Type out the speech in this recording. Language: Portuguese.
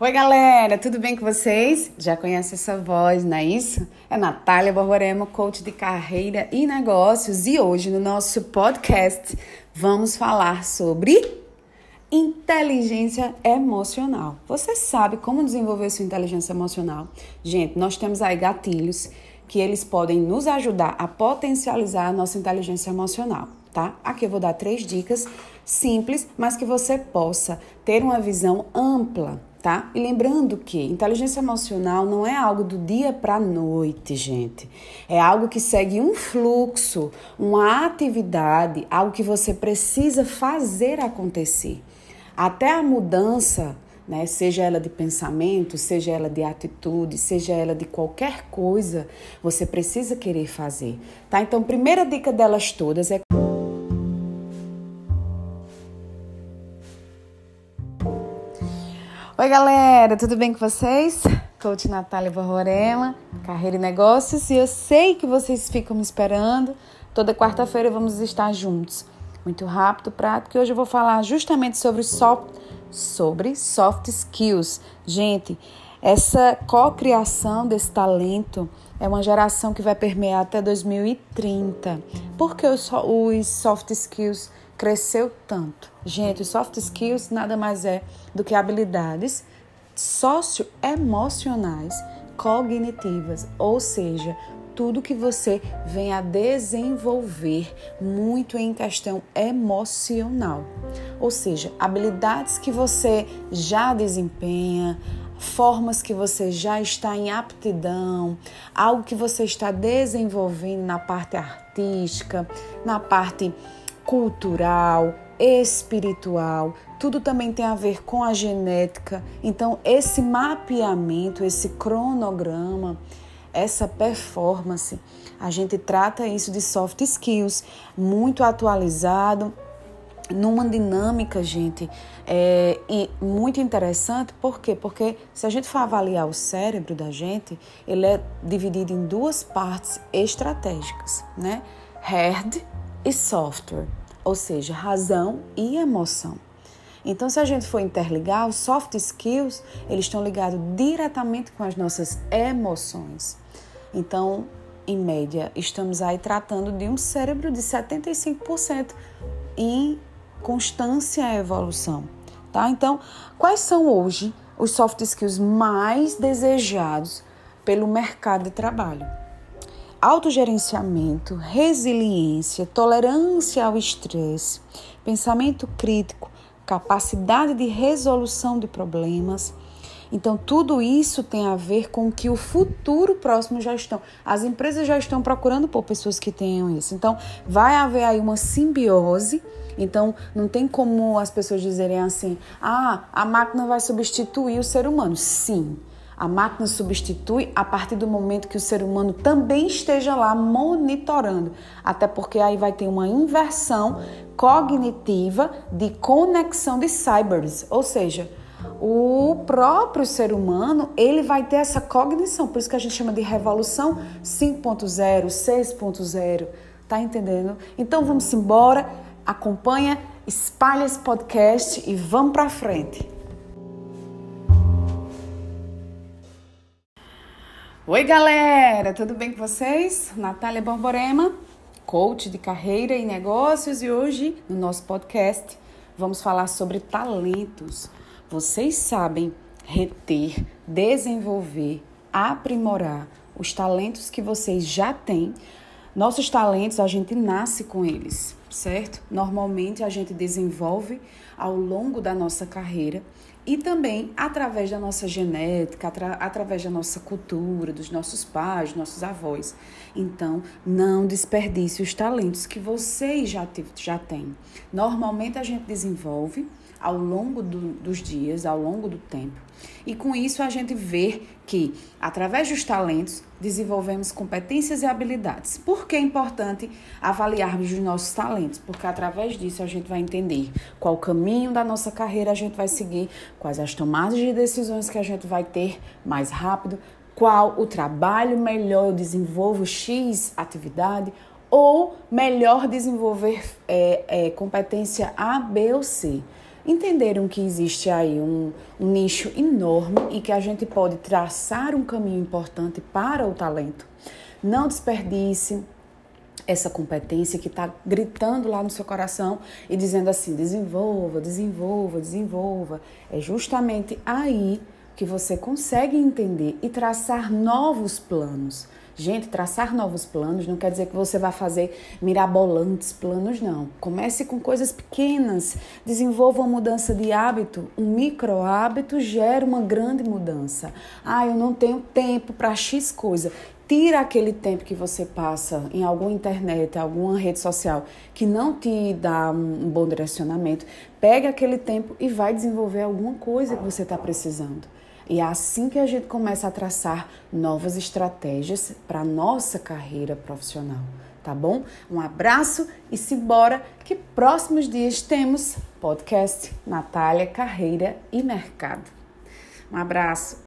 Oi, galera, tudo bem com vocês? Já conhece essa voz, não é isso? É Natália Borborema, coach de carreira e negócios, e hoje no nosso podcast vamos falar sobre inteligência emocional. Você sabe como desenvolver sua inteligência emocional? Gente, nós temos aí gatilhos que eles podem nos ajudar a potencializar a nossa inteligência emocional, tá? Aqui eu vou dar três dicas simples, mas que você possa ter uma visão ampla tá? E lembrando que inteligência emocional não é algo do dia para noite, gente. É algo que segue um fluxo, uma atividade, algo que você precisa fazer acontecer. Até a mudança, né, seja ela de pensamento, seja ela de atitude, seja ela de qualquer coisa, você precisa querer fazer, tá? Então, primeira dica delas todas é Oi, galera, tudo bem com vocês? Coach Natália Borborema, Carreira e Negócios, e eu sei que vocês ficam me esperando. Toda quarta-feira vamos estar juntos. Muito rápido, prático, e hoje eu vou falar justamente sobre soft, sobre soft skills. Gente, essa cocriação desse talento é uma geração que vai permear até 2030. Por que os, os soft skills cresceu tanto. Gente, soft skills nada mais é do que habilidades socioemocionais cognitivas, ou seja, tudo que você vem a desenvolver muito em questão emocional. Ou seja, habilidades que você já desempenha, formas que você já está em aptidão, algo que você está desenvolvendo na parte artística, na parte cultural, espiritual, tudo também tem a ver com a genética. Então, esse mapeamento, esse cronograma, essa performance, a gente trata isso de soft skills, muito atualizado, numa dinâmica, gente, é, e muito interessante, por quê? Porque se a gente for avaliar o cérebro da gente, ele é dividido em duas partes estratégicas, né? Hard e software, ou seja, razão e emoção. Então, se a gente for interligar, os soft skills, eles estão ligados diretamente com as nossas emoções. Então, em média, estamos aí tratando de um cérebro de 75% em constância evolução, tá? Então, quais são hoje os soft skills mais desejados pelo mercado de trabalho? Autogerenciamento, resiliência, tolerância ao estresse, pensamento crítico, capacidade de resolução de problemas. Então, tudo isso tem a ver com que o futuro próximo já estão. As empresas já estão procurando por pessoas que tenham isso. Então, vai haver aí uma simbiose. Então, não tem como as pessoas dizerem assim: ah, a máquina vai substituir o ser humano. Sim. A máquina substitui a partir do momento que o ser humano também esteja lá monitorando, até porque aí vai ter uma inversão cognitiva de conexão de cybers, ou seja, o próprio ser humano ele vai ter essa cognição, por isso que a gente chama de revolução 5.0, 6.0, tá entendendo? Então vamos embora, acompanha, espalha esse podcast e vamos para frente. Oi, galera, tudo bem com vocês? Natália Borborema, coach de carreira e negócios, e hoje no nosso podcast vamos falar sobre talentos. Vocês sabem reter, desenvolver, aprimorar os talentos que vocês já têm. Nossos talentos, a gente nasce com eles, certo? Normalmente a gente desenvolve ao longo da nossa carreira e também através da nossa genética, atra através da nossa cultura, dos nossos pais, nossos avós. Então, não desperdice os talentos que vocês já, já têm. Normalmente a gente desenvolve ao longo do, dos dias, ao longo do tempo. E com isso a gente vê que, através dos talentos, desenvolvemos competências e habilidades. Por que é importante avaliarmos os nossos talentos? Porque através disso a gente vai entender qual o caminho da nossa carreira a gente vai seguir, quais as tomadas de decisões que a gente vai ter mais rápido, qual o trabalho melhor eu desenvolvo X atividade ou melhor desenvolver é, é, competência A, B ou C. entenderam que existe aí um, um nicho enorme e que a gente pode traçar um caminho importante para o talento. Não desperdice essa competência que está gritando lá no seu coração e dizendo assim: desenvolva, desenvolva, desenvolva. É justamente aí que você consegue entender e traçar novos planos. Gente, traçar novos planos não quer dizer que você vai fazer mirabolantes planos, não. Comece com coisas pequenas, desenvolva uma mudança de hábito. Um micro hábito gera uma grande mudança. Ah, eu não tenho tempo para X coisa. Tira aquele tempo que você passa em alguma internet, alguma rede social que não te dá um bom direcionamento. Pega aquele tempo e vai desenvolver alguma coisa que você está precisando. E é assim que a gente começa a traçar novas estratégias para nossa carreira profissional, tá bom? Um abraço e se bora que próximos dias temos podcast Natália Carreira e Mercado. Um abraço.